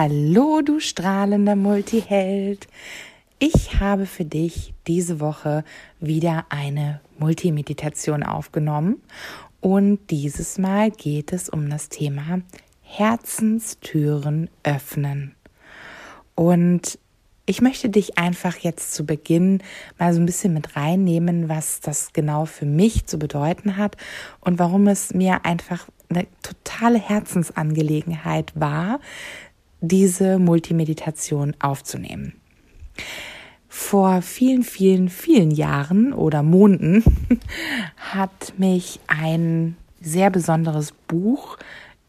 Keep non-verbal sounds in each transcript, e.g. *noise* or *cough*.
Hallo, du strahlender Multiheld. Ich habe für dich diese Woche wieder eine Multimeditation aufgenommen und dieses Mal geht es um das Thema Herzenstüren öffnen. Und ich möchte dich einfach jetzt zu Beginn mal so ein bisschen mit reinnehmen, was das genau für mich zu bedeuten hat und warum es mir einfach eine totale Herzensangelegenheit war, diese Multimeditation aufzunehmen. Vor vielen, vielen, vielen Jahren oder Monaten *laughs* hat mich ein sehr besonderes Buch,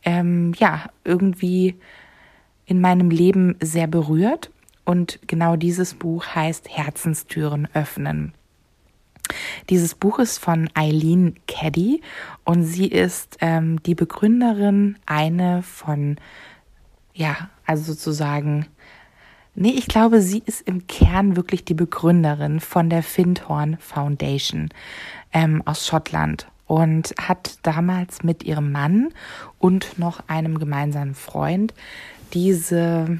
ähm, ja, irgendwie in meinem Leben sehr berührt. Und genau dieses Buch heißt Herzenstüren öffnen. Dieses Buch ist von Eileen Caddy und sie ist ähm, die Begründerin, eine von ja, also sozusagen, nee, ich glaube, sie ist im Kern wirklich die Begründerin von der Findhorn Foundation ähm, aus Schottland und hat damals mit ihrem Mann und noch einem gemeinsamen Freund diese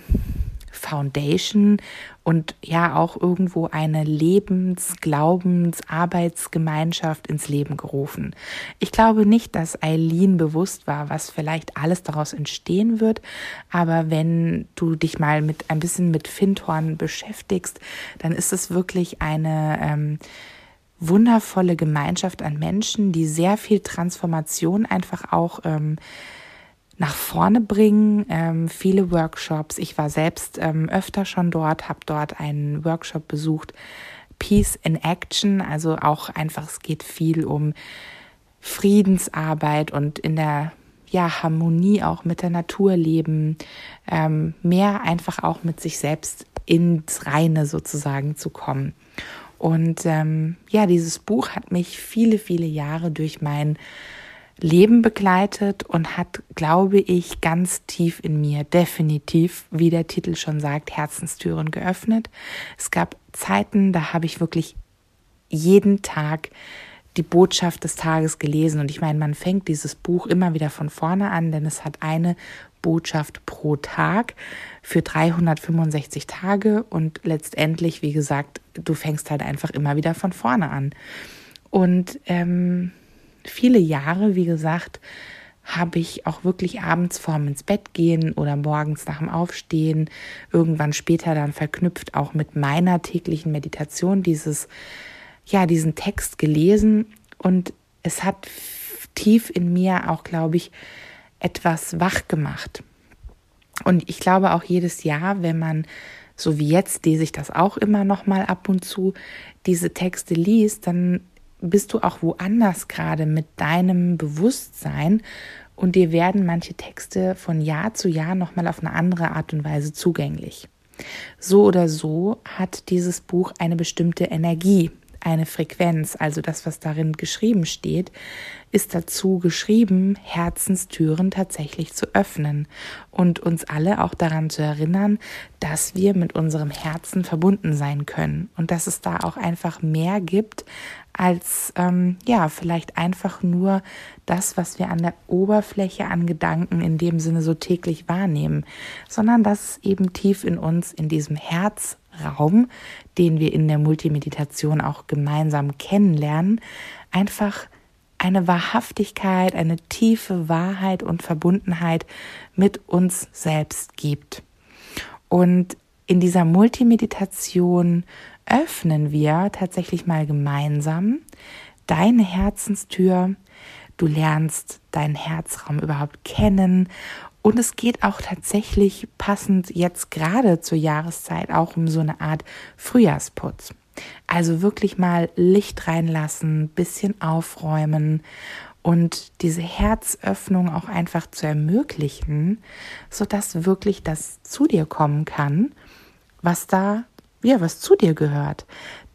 Foundation und ja auch irgendwo eine Lebens-, Glaubens-, Arbeitsgemeinschaft ins Leben gerufen. Ich glaube nicht, dass Eileen bewusst war, was vielleicht alles daraus entstehen wird, aber wenn du dich mal mit ein bisschen mit Findhorn beschäftigst, dann ist es wirklich eine ähm, wundervolle Gemeinschaft an Menschen, die sehr viel Transformation einfach auch ähm, nach vorne bringen. Ähm, viele Workshops. Ich war selbst ähm, öfter schon dort, habe dort einen Workshop besucht. Peace in Action, also auch einfach, es geht viel um Friedensarbeit und in der ja, Harmonie auch mit der Natur leben, ähm, mehr einfach auch mit sich selbst ins Reine sozusagen zu kommen. Und ähm, ja, dieses Buch hat mich viele, viele Jahre durch mein Leben begleitet und hat, glaube ich, ganz tief in mir definitiv, wie der Titel schon sagt, Herzenstüren geöffnet. Es gab Zeiten, da habe ich wirklich jeden Tag die Botschaft des Tages gelesen. Und ich meine, man fängt dieses Buch immer wieder von vorne an, denn es hat eine Botschaft pro Tag für 365 Tage und letztendlich, wie gesagt, du fängst halt einfach immer wieder von vorne an. Und ähm, viele Jahre, wie gesagt, habe ich auch wirklich abends vorm ins Bett gehen oder morgens nach dem Aufstehen, irgendwann später dann verknüpft auch mit meiner täglichen Meditation dieses, ja, diesen Text gelesen und es hat tief in mir auch, glaube ich, etwas wach gemacht. Und ich glaube auch jedes Jahr, wenn man so wie jetzt lese ich das auch immer noch mal ab und zu diese Texte liest, dann bist du auch woanders gerade mit deinem Bewusstsein und dir werden manche Texte von Jahr zu Jahr nochmal auf eine andere Art und Weise zugänglich. So oder so hat dieses Buch eine bestimmte Energie, eine Frequenz, also das, was darin geschrieben steht, ist dazu geschrieben, Herzenstüren tatsächlich zu öffnen und uns alle auch daran zu erinnern, dass wir mit unserem Herzen verbunden sein können und dass es da auch einfach mehr gibt als ähm, ja vielleicht einfach nur das, was wir an der Oberfläche an Gedanken in dem Sinne so täglich wahrnehmen, sondern dass eben tief in uns in diesem Herzraum, den wir in der Multimeditation auch gemeinsam kennenlernen, einfach eine Wahrhaftigkeit, eine tiefe Wahrheit und Verbundenheit mit uns selbst gibt. Und in dieser Multimeditation öffnen wir tatsächlich mal gemeinsam deine Herzenstür. Du lernst deinen Herzraum überhaupt kennen. Und es geht auch tatsächlich passend jetzt gerade zur Jahreszeit auch um so eine Art Frühjahrsputz. Also wirklich mal Licht reinlassen, bisschen aufräumen und diese Herzöffnung auch einfach zu ermöglichen, sodass wirklich das zu dir kommen kann, was da, ja, was zu dir gehört.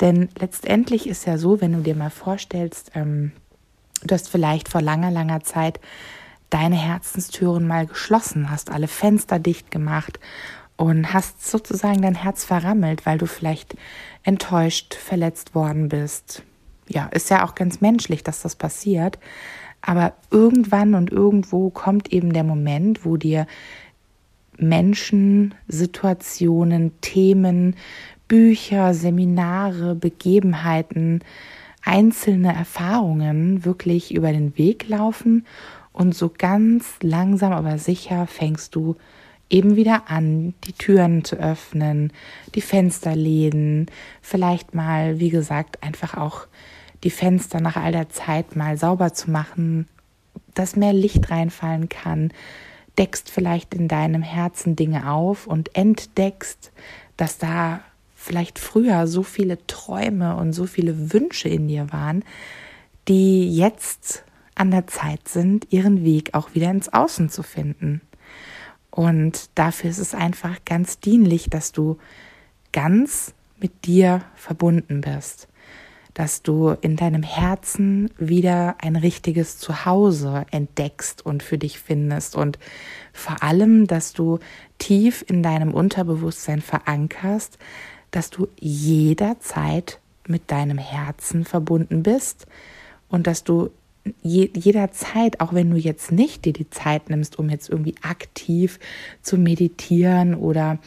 Denn letztendlich ist ja so, wenn du dir mal vorstellst, ähm, du hast vielleicht vor langer, langer Zeit deine Herzenstüren mal geschlossen, hast alle Fenster dicht gemacht und hast sozusagen dein Herz verrammelt, weil du vielleicht enttäuscht, verletzt worden bist. Ja, ist ja auch ganz menschlich, dass das passiert. Aber irgendwann und irgendwo kommt eben der Moment, wo dir Menschen, Situationen, Themen, Bücher, Seminare, Begebenheiten, einzelne Erfahrungen wirklich über den Weg laufen und so ganz langsam aber sicher fängst du eben wieder an, die Türen zu öffnen, die Fensterläden, vielleicht mal, wie gesagt, einfach auch die Fenster nach all der Zeit mal sauber zu machen, dass mehr Licht reinfallen kann, deckst vielleicht in deinem Herzen Dinge auf und entdeckst, dass da vielleicht früher so viele Träume und so viele Wünsche in dir waren, die jetzt an der Zeit sind, ihren Weg auch wieder ins Außen zu finden. Und dafür ist es einfach ganz dienlich, dass du ganz mit dir verbunden bist, dass du in deinem Herzen wieder ein richtiges Zuhause entdeckst und für dich findest und vor allem, dass du tief in deinem Unterbewusstsein verankerst, dass du jederzeit mit deinem Herzen verbunden bist und dass du je, jederzeit, auch wenn du jetzt nicht dir die Zeit nimmst, um jetzt irgendwie aktiv zu meditieren oder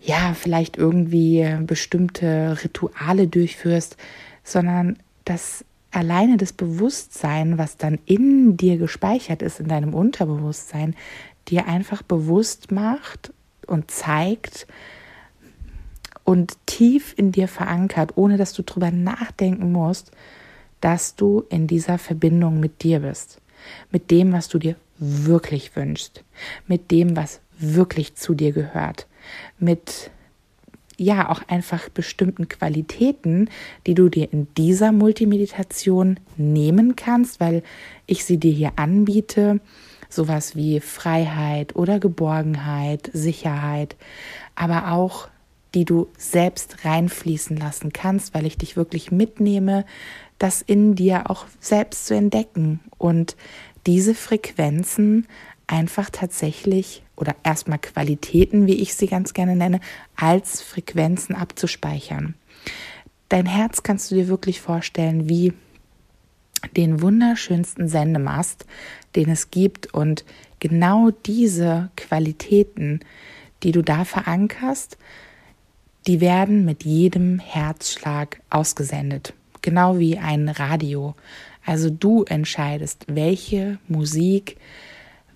ja, vielleicht irgendwie bestimmte Rituale durchführst, sondern dass alleine das Bewusstsein, was dann in dir gespeichert ist, in deinem Unterbewusstsein, dir einfach bewusst macht und zeigt und tief in dir verankert, ohne dass du drüber nachdenken musst, dass du in dieser Verbindung mit dir bist, mit dem, was du dir wirklich wünschst, mit dem, was wirklich zu dir gehört, mit ja auch einfach bestimmten Qualitäten, die du dir in dieser Multimeditation nehmen kannst, weil ich sie dir hier anbiete, sowas wie Freiheit oder Geborgenheit, Sicherheit, aber auch die du selbst reinfließen lassen kannst, weil ich dich wirklich mitnehme, das in dir auch selbst zu entdecken und diese Frequenzen einfach tatsächlich oder erstmal Qualitäten, wie ich sie ganz gerne nenne, als Frequenzen abzuspeichern. Dein Herz kannst du dir wirklich vorstellen wie den wunderschönsten Sendemast, den es gibt und genau diese Qualitäten, die du da verankerst, die werden mit jedem Herzschlag ausgesendet genau wie ein Radio. Also du entscheidest, welche Musik,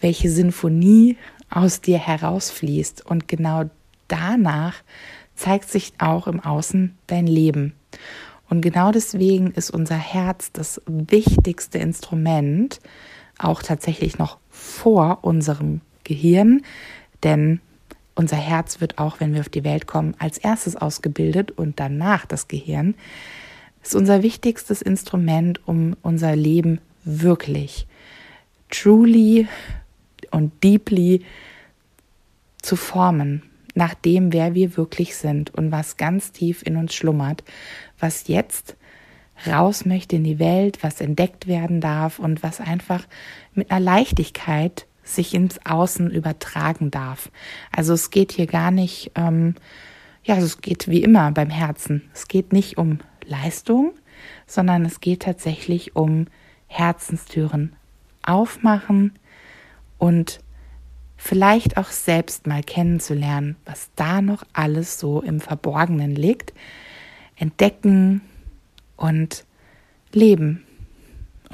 welche Sinfonie aus dir herausfließt und genau danach zeigt sich auch im Außen dein Leben. Und genau deswegen ist unser Herz das wichtigste Instrument, auch tatsächlich noch vor unserem Gehirn, denn unser Herz wird auch, wenn wir auf die Welt kommen, als erstes ausgebildet und danach das Gehirn. Ist unser wichtigstes Instrument, um unser Leben wirklich, truly und deeply zu formen, nach dem, wer wir wirklich sind und was ganz tief in uns schlummert, was jetzt raus möchte in die Welt, was entdeckt werden darf und was einfach mit einer Leichtigkeit sich ins Außen übertragen darf. Also es geht hier gar nicht, ähm, ja, es geht wie immer beim Herzen. Es geht nicht um Leistung, sondern es geht tatsächlich um Herzenstüren aufmachen und vielleicht auch selbst mal kennenzulernen, was da noch alles so im Verborgenen liegt, entdecken und leben.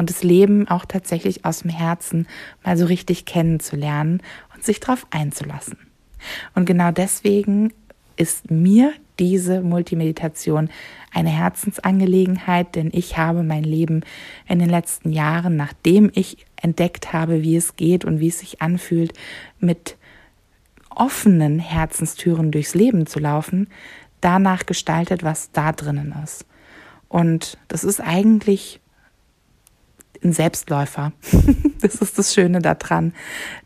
Und das Leben auch tatsächlich aus dem Herzen mal so richtig kennenzulernen und sich darauf einzulassen. Und genau deswegen ist mir diese Multimeditation eine Herzensangelegenheit, denn ich habe mein Leben in den letzten Jahren, nachdem ich entdeckt habe, wie es geht und wie es sich anfühlt, mit offenen Herzenstüren durchs Leben zu laufen, danach gestaltet, was da drinnen ist. Und das ist eigentlich ein Selbstläufer. *laughs* das ist das Schöne daran.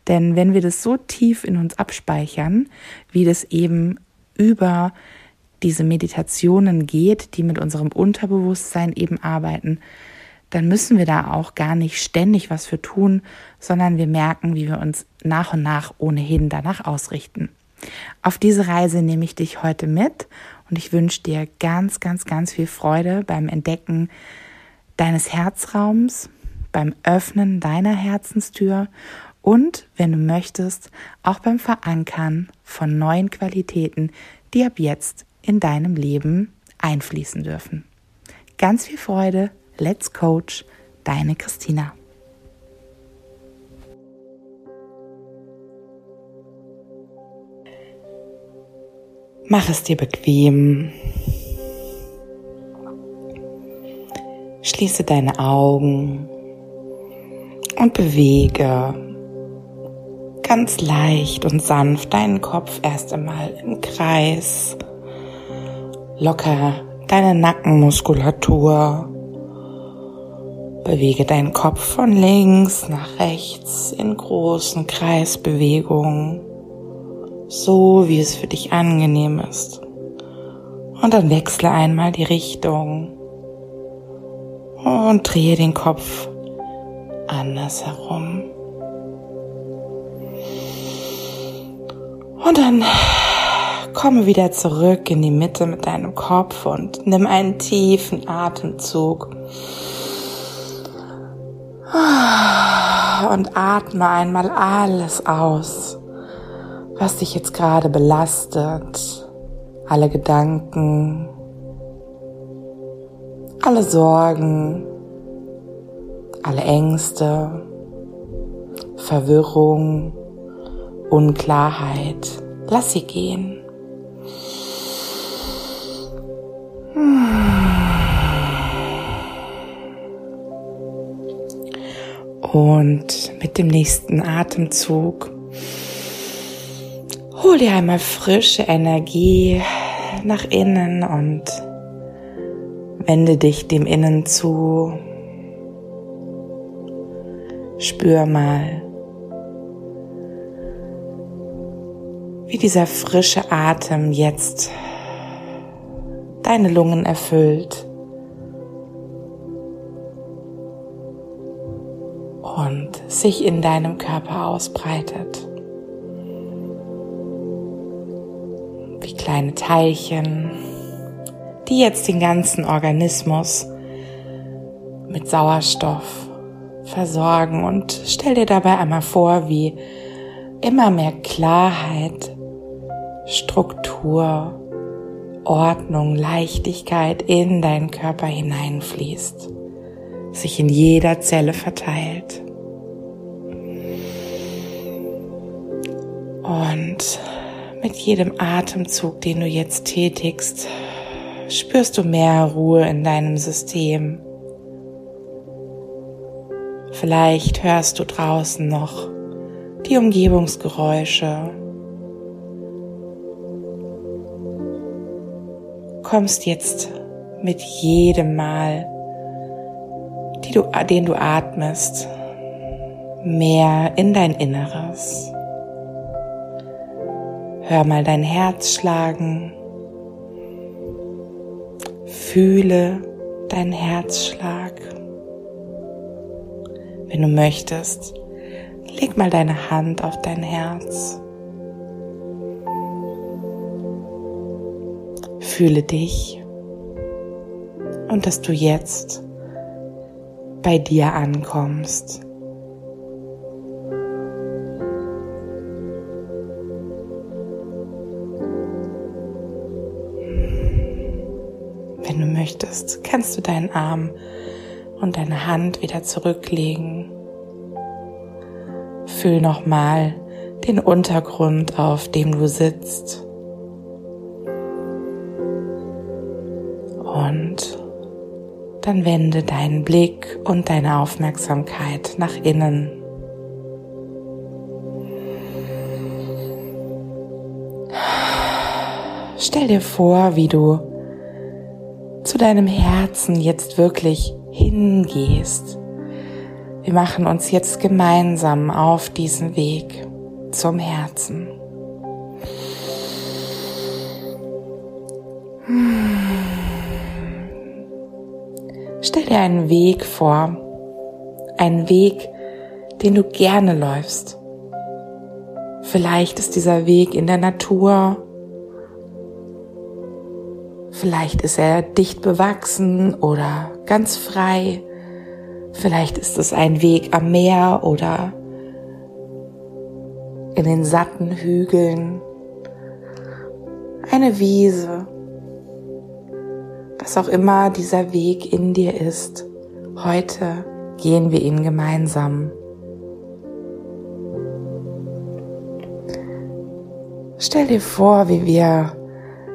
Denn wenn wir das so tief in uns abspeichern, wie das eben über diese Meditationen geht, die mit unserem Unterbewusstsein eben arbeiten, dann müssen wir da auch gar nicht ständig was für tun, sondern wir merken, wie wir uns nach und nach ohnehin danach ausrichten. Auf diese Reise nehme ich dich heute mit und ich wünsche dir ganz, ganz, ganz viel Freude beim Entdecken deines Herzraums, beim Öffnen deiner Herzenstür und, wenn du möchtest, auch beim Verankern von neuen Qualitäten, die ab jetzt in deinem Leben einfließen dürfen. Ganz viel Freude, let's coach, deine Christina. Mach es dir bequem. Schließe deine Augen und bewege ganz leicht und sanft deinen Kopf erst einmal im Kreis. Locker deine Nackenmuskulatur. Bewege deinen Kopf von links nach rechts in großen Kreisbewegungen, so wie es für dich angenehm ist. Und dann wechsle einmal die Richtung und drehe den Kopf andersherum. Und dann komme wieder zurück in die Mitte mit deinem Kopf und nimm einen tiefen Atemzug. Und atme einmal alles aus, was dich jetzt gerade belastet. Alle Gedanken, alle Sorgen, alle Ängste, Verwirrung, Unklarheit. Lass sie gehen. Und mit dem nächsten Atemzug hol dir einmal frische Energie nach innen und wende dich dem Innen zu. Spür mal, wie dieser frische Atem jetzt deine Lungen erfüllt und sich in deinem Körper ausbreitet. Wie kleine Teilchen, die jetzt den ganzen Organismus mit Sauerstoff versorgen und stell dir dabei einmal vor, wie immer mehr Klarheit, Struktur, Ordnung, Leichtigkeit in deinen Körper hineinfließt, sich in jeder Zelle verteilt. Und mit jedem Atemzug, den du jetzt tätigst, spürst du mehr Ruhe in deinem System. Vielleicht hörst du draußen noch die Umgebungsgeräusche. Kommst jetzt mit jedem Mal, du, den du atmest, mehr in dein Inneres. Hör mal dein Herz schlagen. Fühle deinen Herzschlag. Wenn du möchtest, leg mal deine Hand auf dein Herz. Fühle dich und dass du jetzt bei dir ankommst. Wenn du möchtest, kannst du deinen Arm und deine Hand wieder zurücklegen. Fühl nochmal den Untergrund, auf dem du sitzt. Und dann wende deinen Blick und deine Aufmerksamkeit nach innen. Stell dir vor, wie du zu deinem Herzen jetzt wirklich hingehst. Wir machen uns jetzt gemeinsam auf diesen Weg zum Herzen. Stell dir einen Weg vor, einen Weg, den du gerne läufst. Vielleicht ist dieser Weg in der Natur Vielleicht ist er dicht bewachsen oder ganz frei. Vielleicht ist es ein Weg am Meer oder in den satten Hügeln, eine Wiese, was auch immer dieser Weg in dir ist. Heute gehen wir ihn gemeinsam. Stell dir vor, wie wir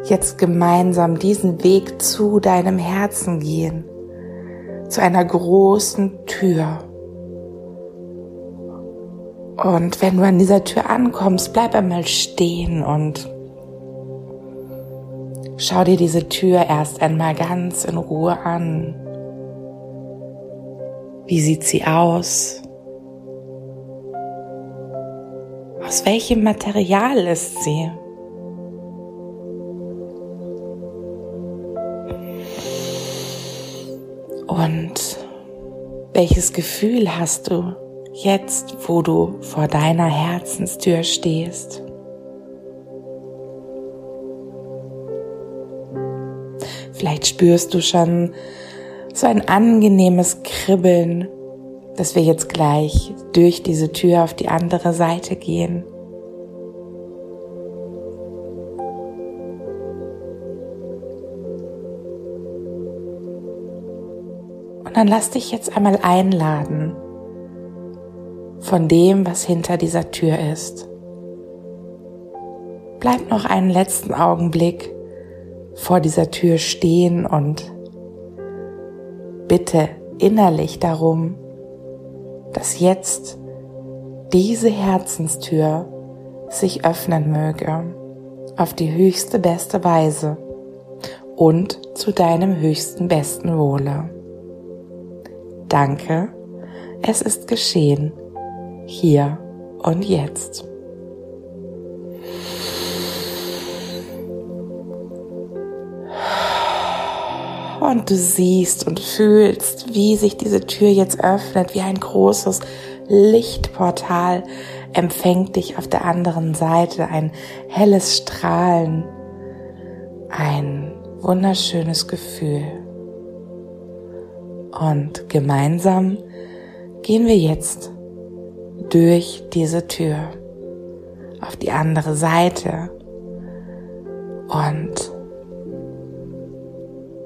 jetzt gemeinsam diesen Weg zu deinem Herzen gehen, zu einer großen Tür. Und wenn du an dieser Tür ankommst, bleib einmal stehen und schau dir diese Tür erst einmal ganz in Ruhe an. Wie sieht sie aus? Aus welchem Material ist sie? Und welches Gefühl hast du jetzt, wo du vor deiner Herzenstür stehst? Vielleicht spürst du schon so ein angenehmes Kribbeln, dass wir jetzt gleich durch diese Tür auf die andere Seite gehen. Und dann lass dich jetzt einmal einladen von dem, was hinter dieser Tür ist. Bleib noch einen letzten Augenblick vor dieser Tür stehen und bitte innerlich darum, dass jetzt diese Herzenstür sich öffnen möge auf die höchste beste Weise und zu deinem höchsten besten Wohle. Danke, es ist geschehen, hier und jetzt. Und du siehst und fühlst, wie sich diese Tür jetzt öffnet, wie ein großes Lichtportal empfängt dich auf der anderen Seite, ein helles Strahlen, ein wunderschönes Gefühl. Und gemeinsam gehen wir jetzt durch diese Tür auf die andere Seite. Und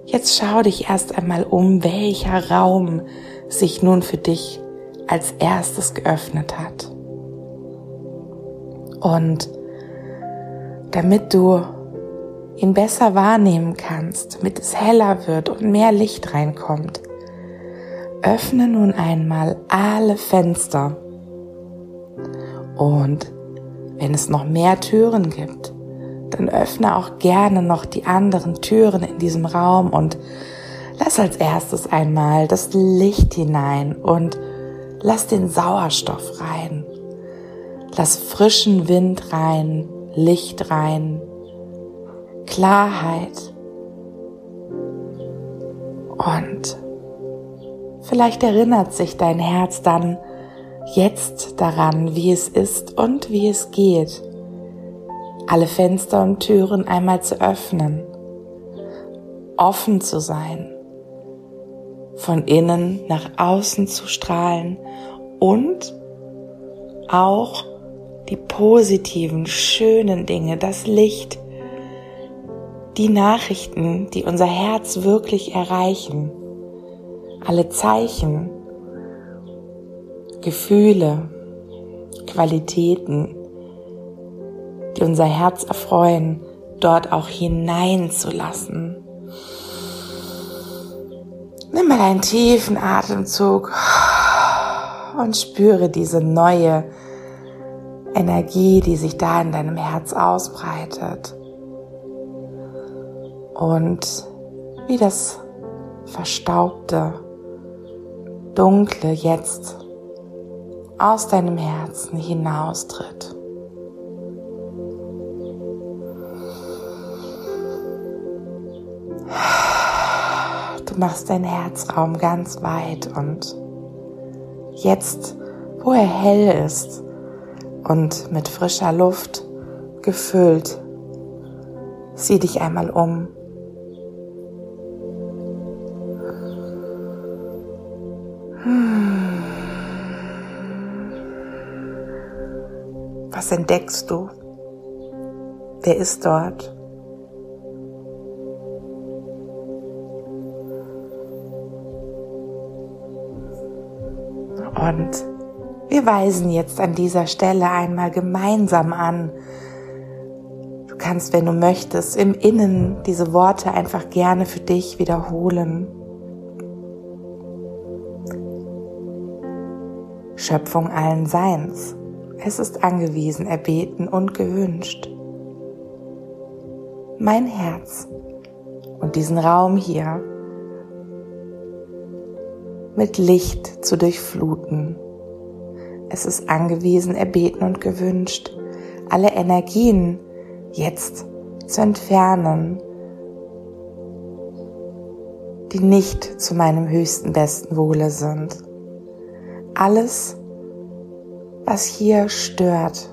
jetzt schau dich erst einmal um, welcher Raum sich nun für dich als erstes geöffnet hat. Und damit du ihn besser wahrnehmen kannst, damit es heller wird und mehr Licht reinkommt, öffne nun einmal alle Fenster. Und wenn es noch mehr Türen gibt, dann öffne auch gerne noch die anderen Türen in diesem Raum und lass als erstes einmal das Licht hinein und lass den Sauerstoff rein. Lass frischen Wind rein, Licht rein, Klarheit. Und Vielleicht erinnert sich dein Herz dann jetzt daran, wie es ist und wie es geht, alle Fenster und Türen einmal zu öffnen, offen zu sein, von innen nach außen zu strahlen und auch die positiven, schönen Dinge, das Licht, die Nachrichten, die unser Herz wirklich erreichen, alle Zeichen, Gefühle, Qualitäten, die unser Herz erfreuen, dort auch hineinzulassen. Nimm mal einen tiefen Atemzug und spüre diese neue Energie, die sich da in deinem Herz ausbreitet. Und wie das Verstaubte Dunkle jetzt aus deinem Herzen hinaustritt. Du machst deinen Herzraum ganz weit und jetzt, wo er hell ist und mit frischer Luft gefüllt, sieh dich einmal um Was entdeckst du? Wer ist dort? Und wir weisen jetzt an dieser Stelle einmal gemeinsam an. Du kannst, wenn du möchtest, im Innen diese Worte einfach gerne für dich wiederholen. Schöpfung allen Seins. Es ist angewiesen, erbeten und gewünscht. Mein Herz und diesen Raum hier mit Licht zu durchfluten. Es ist angewiesen, erbeten und gewünscht, alle Energien jetzt zu entfernen, die nicht zu meinem höchsten besten Wohle sind. Alles, was hier stört,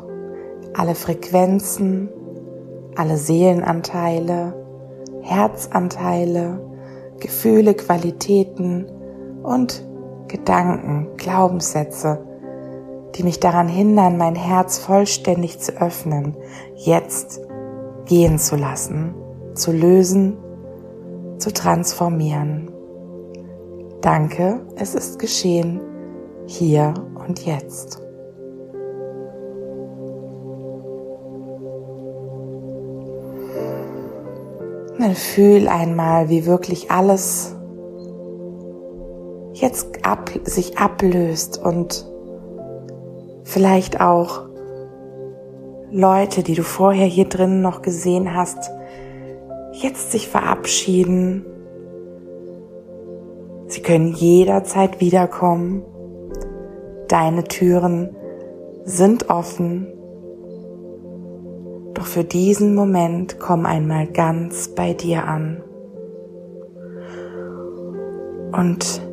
alle Frequenzen, alle Seelenanteile, Herzanteile, Gefühle, Qualitäten, und Gedanken, Glaubenssätze, die mich daran hindern, mein Herz vollständig zu öffnen, jetzt gehen zu lassen, zu lösen, zu transformieren. Danke, es ist geschehen, hier und jetzt. Dann fühl einmal, wie wirklich alles jetzt ab, sich ablöst und vielleicht auch Leute, die du vorher hier drin noch gesehen hast, jetzt sich verabschieden. Sie können jederzeit wiederkommen. Deine Türen sind offen. Doch für diesen Moment komm einmal ganz bei dir an. Und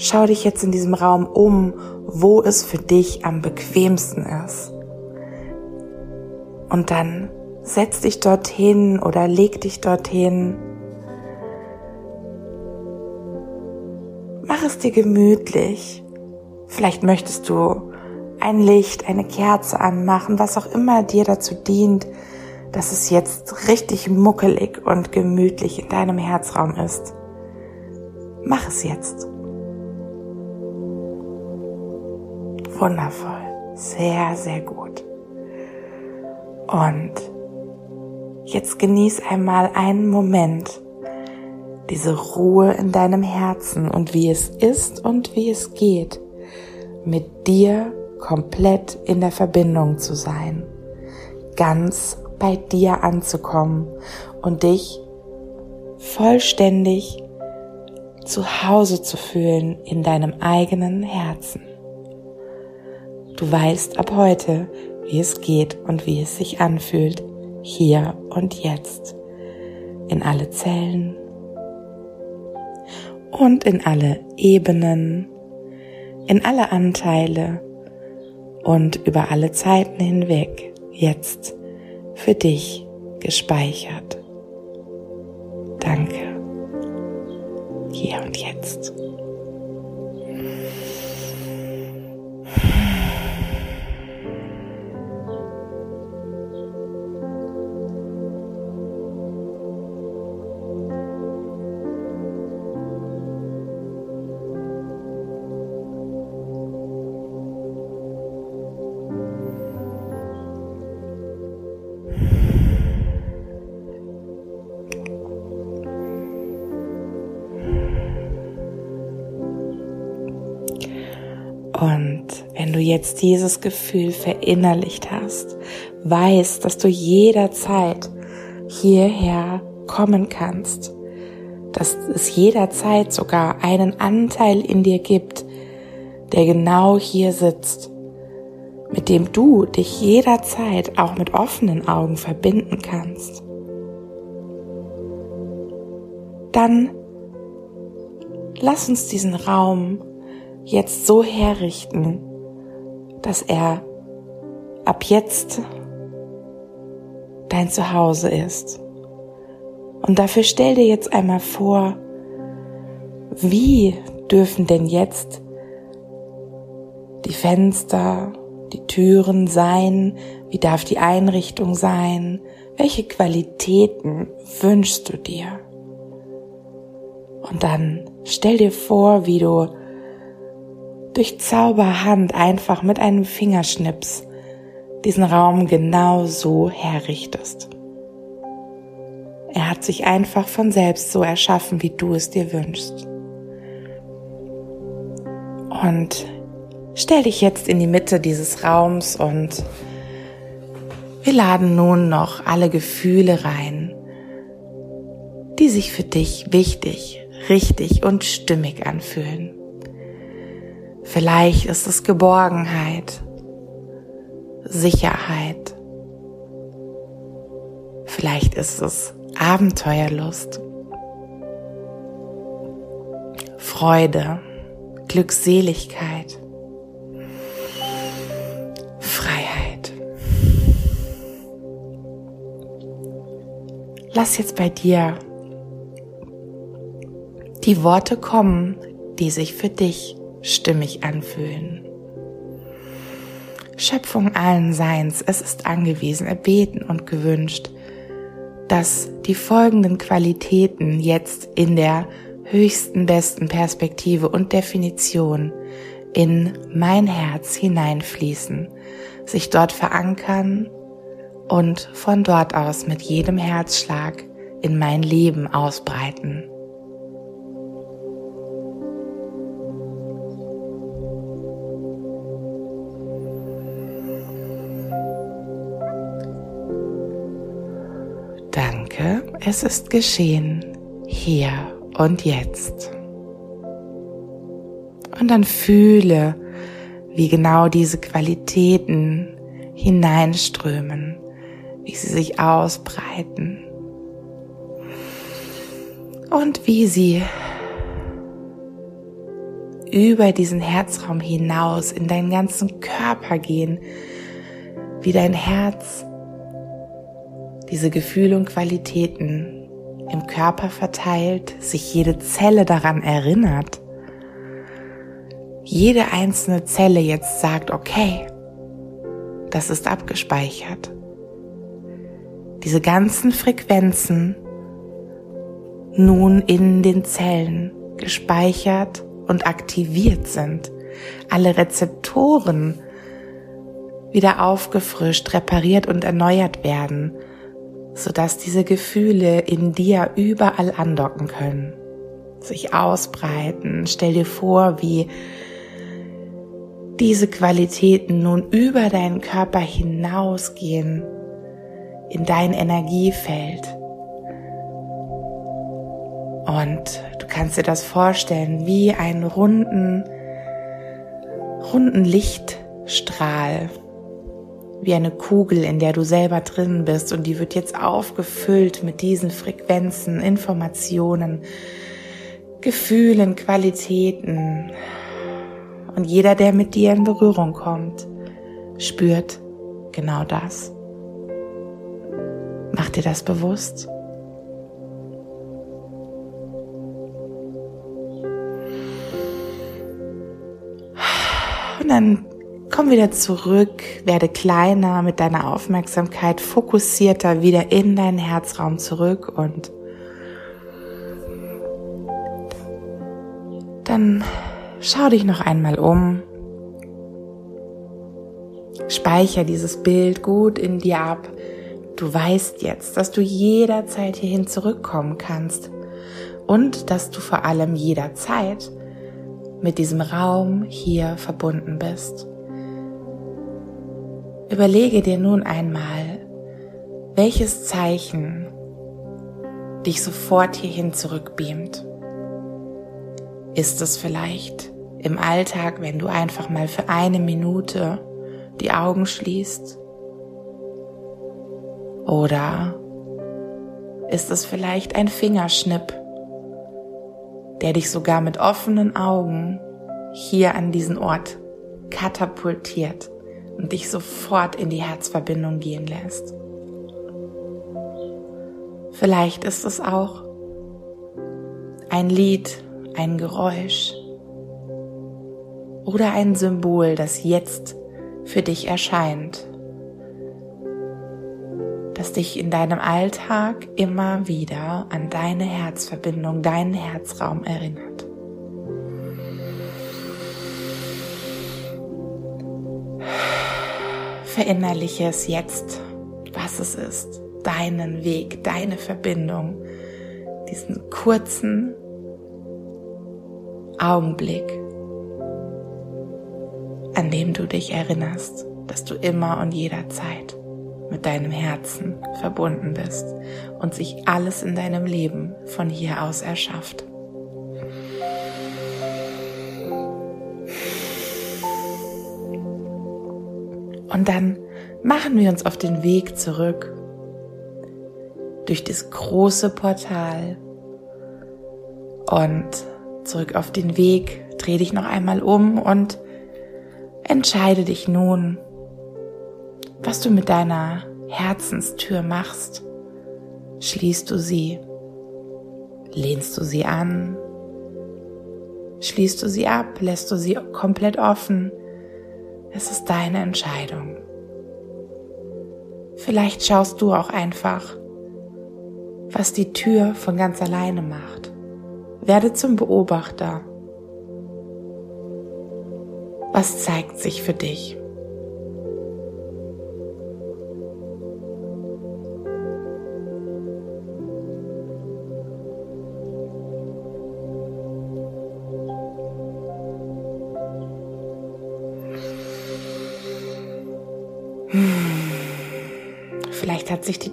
Schau dich jetzt in diesem Raum um, wo es für dich am bequemsten ist. Und dann setz dich dorthin oder leg dich dorthin. Mach es dir gemütlich. Vielleicht möchtest du ein Licht, eine Kerze anmachen, was auch immer dir dazu dient, dass es jetzt richtig muckelig und gemütlich in deinem Herzraum ist. Mach es jetzt. Wundervoll. Sehr, sehr gut. Und jetzt genieß einmal einen Moment diese Ruhe in deinem Herzen und wie es ist und wie es geht, mit dir komplett in der Verbindung zu sein, ganz bei dir anzukommen und dich vollständig zu Hause zu fühlen in deinem eigenen Herzen. Du weißt ab heute, wie es geht und wie es sich anfühlt, hier und jetzt, in alle Zellen und in alle Ebenen, in alle Anteile und über alle Zeiten hinweg, jetzt für dich gespeichert. Danke. Hier und jetzt. Und wenn du jetzt dieses Gefühl verinnerlicht hast, weißt, dass du jederzeit hierher kommen kannst, dass es jederzeit sogar einen Anteil in dir gibt, der genau hier sitzt, mit dem du dich jederzeit auch mit offenen Augen verbinden kannst. Dann lass uns diesen Raum jetzt so herrichten, dass er ab jetzt dein Zuhause ist. Und dafür stell dir jetzt einmal vor, wie dürfen denn jetzt die Fenster, die Türen sein? Wie darf die Einrichtung sein? Welche Qualitäten wünschst du dir? Und dann stell dir vor, wie du durch Zauberhand einfach mit einem Fingerschnips diesen Raum genau so herrichtest. Er hat sich einfach von selbst so erschaffen, wie du es dir wünschst. Und stell dich jetzt in die Mitte dieses Raums und wir laden nun noch alle Gefühle rein, die sich für dich wichtig, richtig und stimmig anfühlen. Vielleicht ist es Geborgenheit, Sicherheit. Vielleicht ist es Abenteuerlust, Freude, Glückseligkeit, Freiheit. Lass jetzt bei dir die Worte kommen, die sich für dich stimmig anfühlen. Schöpfung allen Seins, es ist angewiesen, erbeten und gewünscht, dass die folgenden Qualitäten jetzt in der höchsten, besten Perspektive und Definition in mein Herz hineinfließen, sich dort verankern und von dort aus mit jedem Herzschlag in mein Leben ausbreiten. Es ist geschehen, hier und jetzt. Und dann fühle, wie genau diese Qualitäten hineinströmen, wie sie sich ausbreiten und wie sie über diesen Herzraum hinaus in deinen ganzen Körper gehen, wie dein Herz diese Gefühle und Qualitäten im Körper verteilt, sich jede Zelle daran erinnert, jede einzelne Zelle jetzt sagt, okay, das ist abgespeichert. Diese ganzen Frequenzen nun in den Zellen gespeichert und aktiviert sind. Alle Rezeptoren wieder aufgefrischt, repariert und erneuert werden sodass diese Gefühle in dir überall andocken können, sich ausbreiten. Stell dir vor, wie diese Qualitäten nun über deinen Körper hinausgehen in dein Energiefeld. Und du kannst dir das vorstellen wie einen runden, runden Lichtstrahl, wie eine Kugel, in der du selber drin bist und die wird jetzt aufgefüllt mit diesen Frequenzen, Informationen, Gefühlen, Qualitäten. Und jeder, der mit dir in Berührung kommt, spürt genau das. Mach dir das bewusst. Und dann Komm wieder zurück, werde kleiner mit deiner Aufmerksamkeit, fokussierter wieder in deinen Herzraum zurück und dann schau dich noch einmal um. Speicher dieses Bild gut in dir ab. Du weißt jetzt, dass du jederzeit hierhin zurückkommen kannst und dass du vor allem jederzeit mit diesem Raum hier verbunden bist. Überlege dir nun einmal, welches Zeichen dich sofort hierhin zurückbeamt. Ist es vielleicht im Alltag, wenn du einfach mal für eine Minute die Augen schließt? Oder ist es vielleicht ein Fingerschnipp, der dich sogar mit offenen Augen hier an diesen Ort katapultiert? Und dich sofort in die Herzverbindung gehen lässt. Vielleicht ist es auch ein Lied, ein Geräusch oder ein Symbol, das jetzt für dich erscheint, das dich in deinem Alltag immer wieder an deine Herzverbindung, deinen Herzraum erinnert. Verinnerliche es jetzt, was es ist, deinen Weg, deine Verbindung, diesen kurzen Augenblick, an dem du dich erinnerst, dass du immer und jederzeit mit deinem Herzen verbunden bist und sich alles in deinem Leben von hier aus erschafft. Und dann machen wir uns auf den Weg zurück durch das große Portal und zurück auf den Weg. Dreh dich noch einmal um und entscheide dich nun, was du mit deiner Herzenstür machst. Schließt du sie? Lehnst du sie an? Schließt du sie ab? Lässt du sie komplett offen? Es ist deine Entscheidung. Vielleicht schaust du auch einfach, was die Tür von ganz alleine macht. Werde zum Beobachter. Was zeigt sich für dich?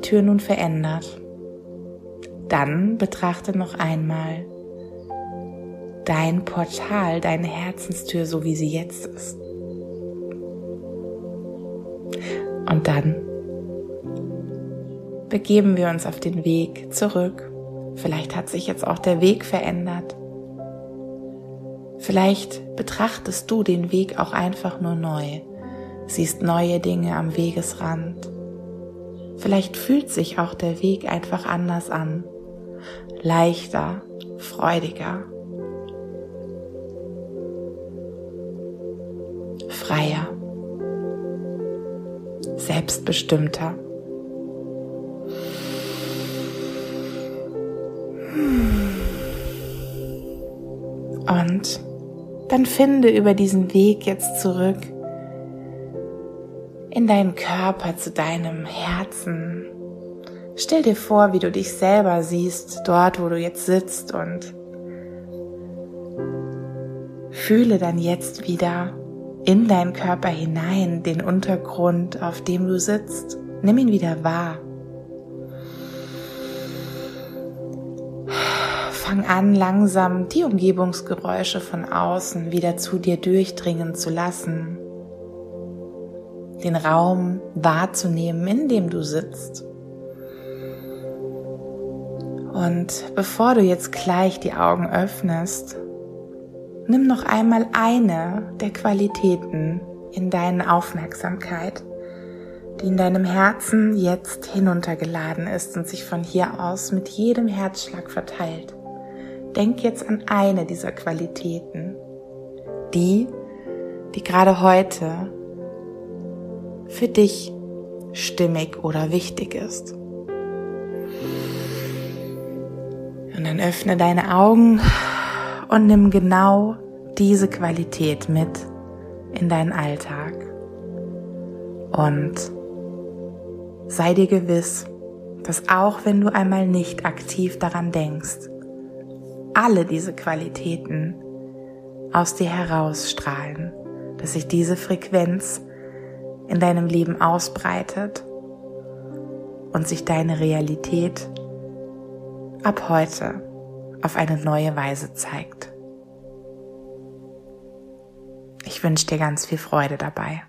Tür nun verändert. Dann betrachte noch einmal dein Portal, deine Herzenstür, so wie sie jetzt ist. Und dann begeben wir uns auf den Weg zurück. Vielleicht hat sich jetzt auch der Weg verändert. Vielleicht betrachtest du den Weg auch einfach nur neu, siehst neue Dinge am Wegesrand. Vielleicht fühlt sich auch der Weg einfach anders an, leichter, freudiger. freier, selbstbestimmter. Und dann finde über diesen Weg jetzt zurück in deinen Körper, zu deinem Herzen. Stell dir vor, wie du dich selber siehst, dort, wo du jetzt sitzt und fühle dann jetzt wieder in deinen Körper hinein, den Untergrund, auf dem du sitzt. Nimm ihn wieder wahr. Fang an, langsam die Umgebungsgeräusche von außen wieder zu dir durchdringen zu lassen. Den Raum wahrzunehmen, in dem du sitzt. Und bevor du jetzt gleich die Augen öffnest, Nimm noch einmal eine der Qualitäten in deine Aufmerksamkeit, die in deinem Herzen jetzt hinuntergeladen ist und sich von hier aus mit jedem Herzschlag verteilt. Denk jetzt an eine dieser Qualitäten, die, die gerade heute für dich stimmig oder wichtig ist. Und dann öffne deine Augen und nimm genau diese Qualität mit in deinen Alltag. Und sei dir gewiss, dass auch wenn du einmal nicht aktiv daran denkst, alle diese Qualitäten aus dir herausstrahlen, dass sich diese Frequenz in deinem Leben ausbreitet und sich deine Realität ab heute auf eine neue Weise zeigt. Ich wünsche dir ganz viel Freude dabei.